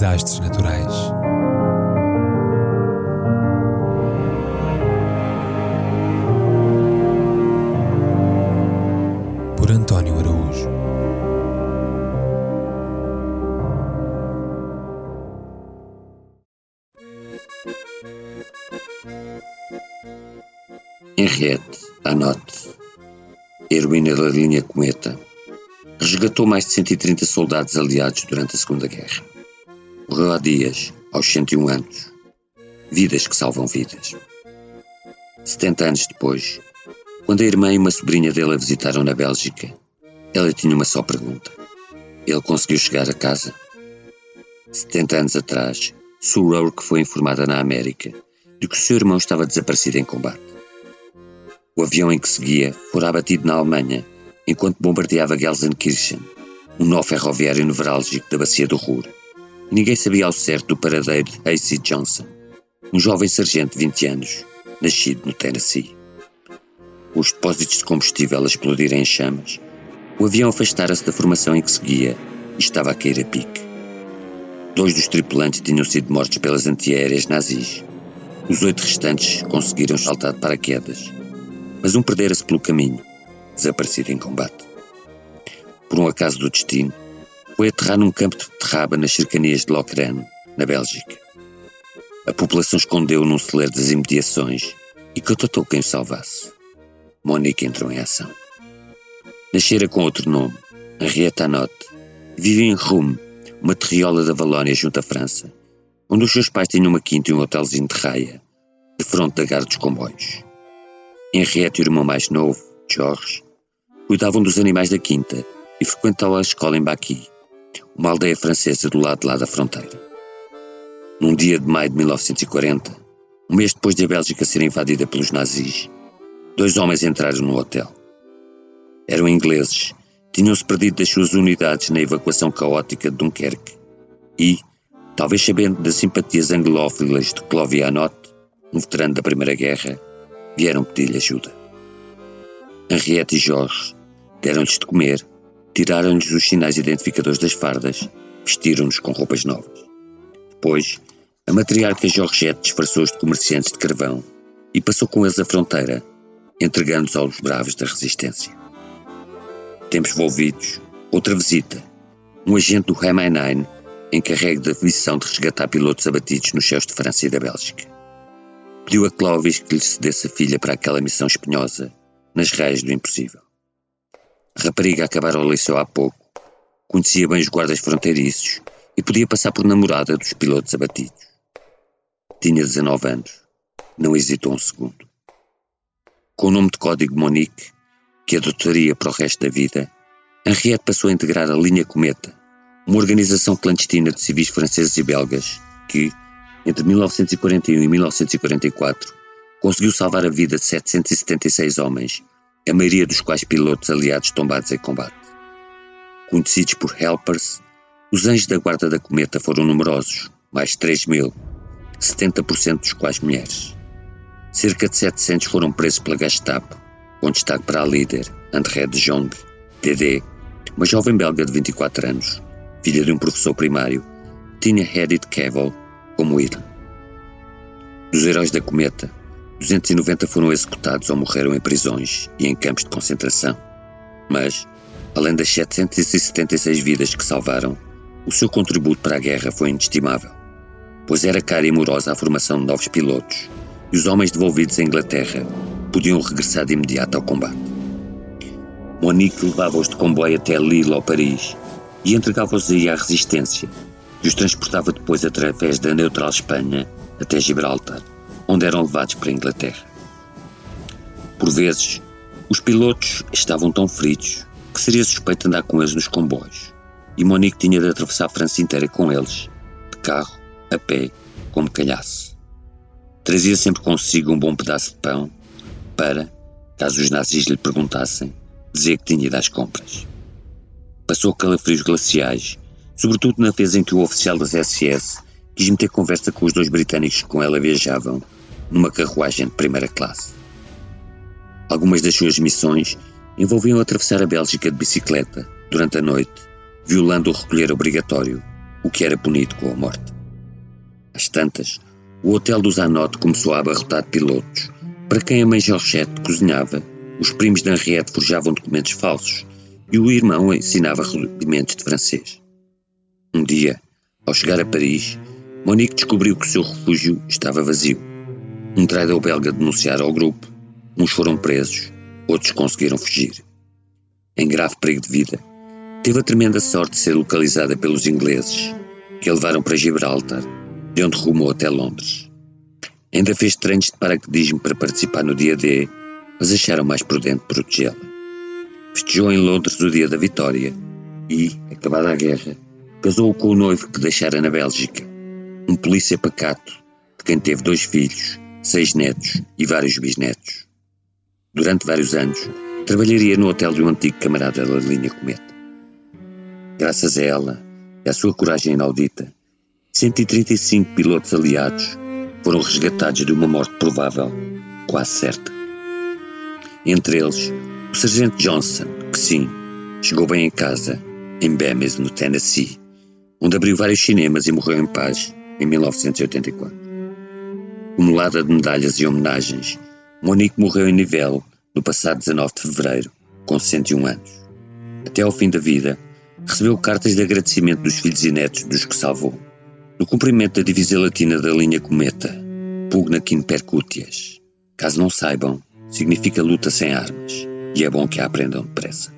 desastres naturais. Por António Araújo. Henriette Anote, heroína da linha Cometa, resgatou mais de 130 soldados aliados durante a Segunda Guerra. Morreu há dias, aos 101 anos. Vidas que salvam vidas. 70 anos depois, quando a irmã e uma sobrinha dele a visitaram na Bélgica, ela tinha uma só pergunta. Ele conseguiu chegar a casa? 70 anos atrás, Sue Rourke foi informada na América de que o seu irmão estava desaparecido em combate. O avião em que seguia fora abatido na Alemanha enquanto bombardeava Gelsenkirchen, um nó ferroviário nevrálgico da bacia do Ruhr. Ninguém sabia ao certo do paradeiro de A.C. Johnson, um jovem sargento de 20 anos, nascido no Tennessee. Os depósitos de combustível explodirem em chamas, o avião afastara-se da formação em que seguia e estava a cair a pique. Dois dos tripulantes tinham sido mortos pelas antiaéreas nazis. Os oito restantes conseguiram saltar de paraquedas, mas um perdera-se pelo caminho desaparecido em combate. Por um acaso do destino, foi aterrar num campo de terraba nas cercanias de Locran, na Bélgica. A população escondeu num celeiro das imediações e contatou quem o salvasse. Monique entrou em ação. Nascera com outro nome, Henrietta Anotte, e vivia em Rume, uma terriola da Valónia junto à França, onde os seus pais tinham uma quinta e um hotelzinho de raia, de fronte da garra dos comboios. Henriette e o irmão mais novo, Jorge, cuidavam dos animais da quinta e frequentavam a escola em Baqui, uma aldeia francesa do lado de lá da fronteira. Num dia de maio de 1940, um mês depois de a Bélgica ser invadida pelos nazis, dois homens entraram no hotel. Eram ingleses, tinham-se perdido das suas unidades na evacuação caótica de Dunkerque e, talvez sabendo das simpatias anglófilas de Clovianot, um veterano da Primeira Guerra, vieram pedir-lhe ajuda. Henriette e Jorge deram-lhes de comer, tiraram-lhes os sinais identificadores das fardas, vestiram-nos com roupas novas. Depois, a matriarca Georgette disfarçou-os de comerciantes de carvão e passou com eles a fronteira, entregando-os aos bravos da resistência. Tempos envolvidos, outra visita. Um agente do MI9 encarregue da missão de resgatar pilotos abatidos nos céus de França e da Bélgica. Pediu a Clovis que lhe cedesse a filha para aquela missão espinhosa nas raias do impossível. Rapariga acabara o liceu há pouco, conhecia bem os guardas fronteiriços e podia passar por namorada dos pilotos abatidos. Tinha 19 anos, não hesitou um segundo. Com o nome de código Monique, que adotaria para o resto da vida, Henriette passou a integrar a Linha Cometa, uma organização clandestina de civis franceses e belgas que, entre 1941 e 1944, conseguiu salvar a vida de 776 homens, a maioria dos quais pilotos aliados tombados em combate. Conhecidos por Helpers, os anjos da guarda da cometa foram numerosos, mais de 3 mil, 70% dos quais mulheres. Cerca de 700 foram presos pela Gestapo, com destaque para a líder, André de Jong, DD, uma jovem belga de 24 anos, filha de um professor primário, tinha Edith Cavell como ídolo. Dos heróis da cometa, 290 foram executados ou morreram em prisões e em campos de concentração. Mas, além das 776 vidas que salvaram, o seu contributo para a guerra foi inestimável, pois era cara e morosa a formação de novos pilotos e os homens devolvidos à Inglaterra podiam regressar de imediato ao combate. Monique levava-os de comboio até Lille ou Paris e entregava-os aí à resistência, e os transportava depois através da neutral Espanha até Gibraltar onde eram levados para a Inglaterra. Por vezes, os pilotos estavam tão feridos que seria suspeito andar com eles nos comboios, e Monique tinha de atravessar a França inteira com eles, de carro, a pé, como calhasse. Trazia sempre consigo um bom pedaço de pão para, caso os nazis lhe perguntassem, dizer que tinha ido às compras. Passou calafrios glaciais, sobretudo na vez em que o oficial das SS quis meter conversa com os dois britânicos que com ela viajavam numa carruagem de primeira classe. Algumas das suas missões envolviam atravessar a Bélgica de bicicleta durante a noite, violando o recolher obrigatório, o que era punido com a morte. Às tantas, o hotel do Zanote começou a abarrotar pilotos, para quem a mãe Georgette cozinhava, os primos de Henriette forjavam documentos falsos e o irmão ensinava rudimentos de francês. Um dia, ao chegar a Paris, Monique descobriu que o seu refúgio estava vazio. Um traidor belga denunciara ao grupo, uns foram presos, outros conseguiram fugir. Em grave perigo de vida, teve a tremenda sorte de ser localizada pelos ingleses, que a levaram para Gibraltar, de onde rumou até Londres. Ainda fez treinos de paraquedismo para participar no dia D, mas acharam mais prudente protegê-la. Festejou em Londres o dia da vitória e, acabada a guerra, casou com o noivo que deixara na Bélgica, um polícia pacato, de quem teve dois filhos, seis netos e vários bisnetos. Durante vários anos, trabalharia no hotel de um antigo camarada da linha Cometa. Graças a ela e à sua coragem inaudita, 135 pilotos aliados foram resgatados de uma morte provável, quase certa. Entre eles, o Sargento Johnson, que sim, chegou bem em casa, em Bemis, no Tennessee, onde abriu vários cinemas e morreu em paz em 1984. Acumulada de medalhas e homenagens, Monique morreu em Nivelle no passado 19 de fevereiro, com 101 anos. Até ao fim da vida, recebeu cartas de agradecimento dos filhos e netos dos que salvou. No cumprimento da divisa latina da linha Cometa, pugna quin percutias. Caso não saibam, significa luta sem armas, e é bom que a aprendam depressa.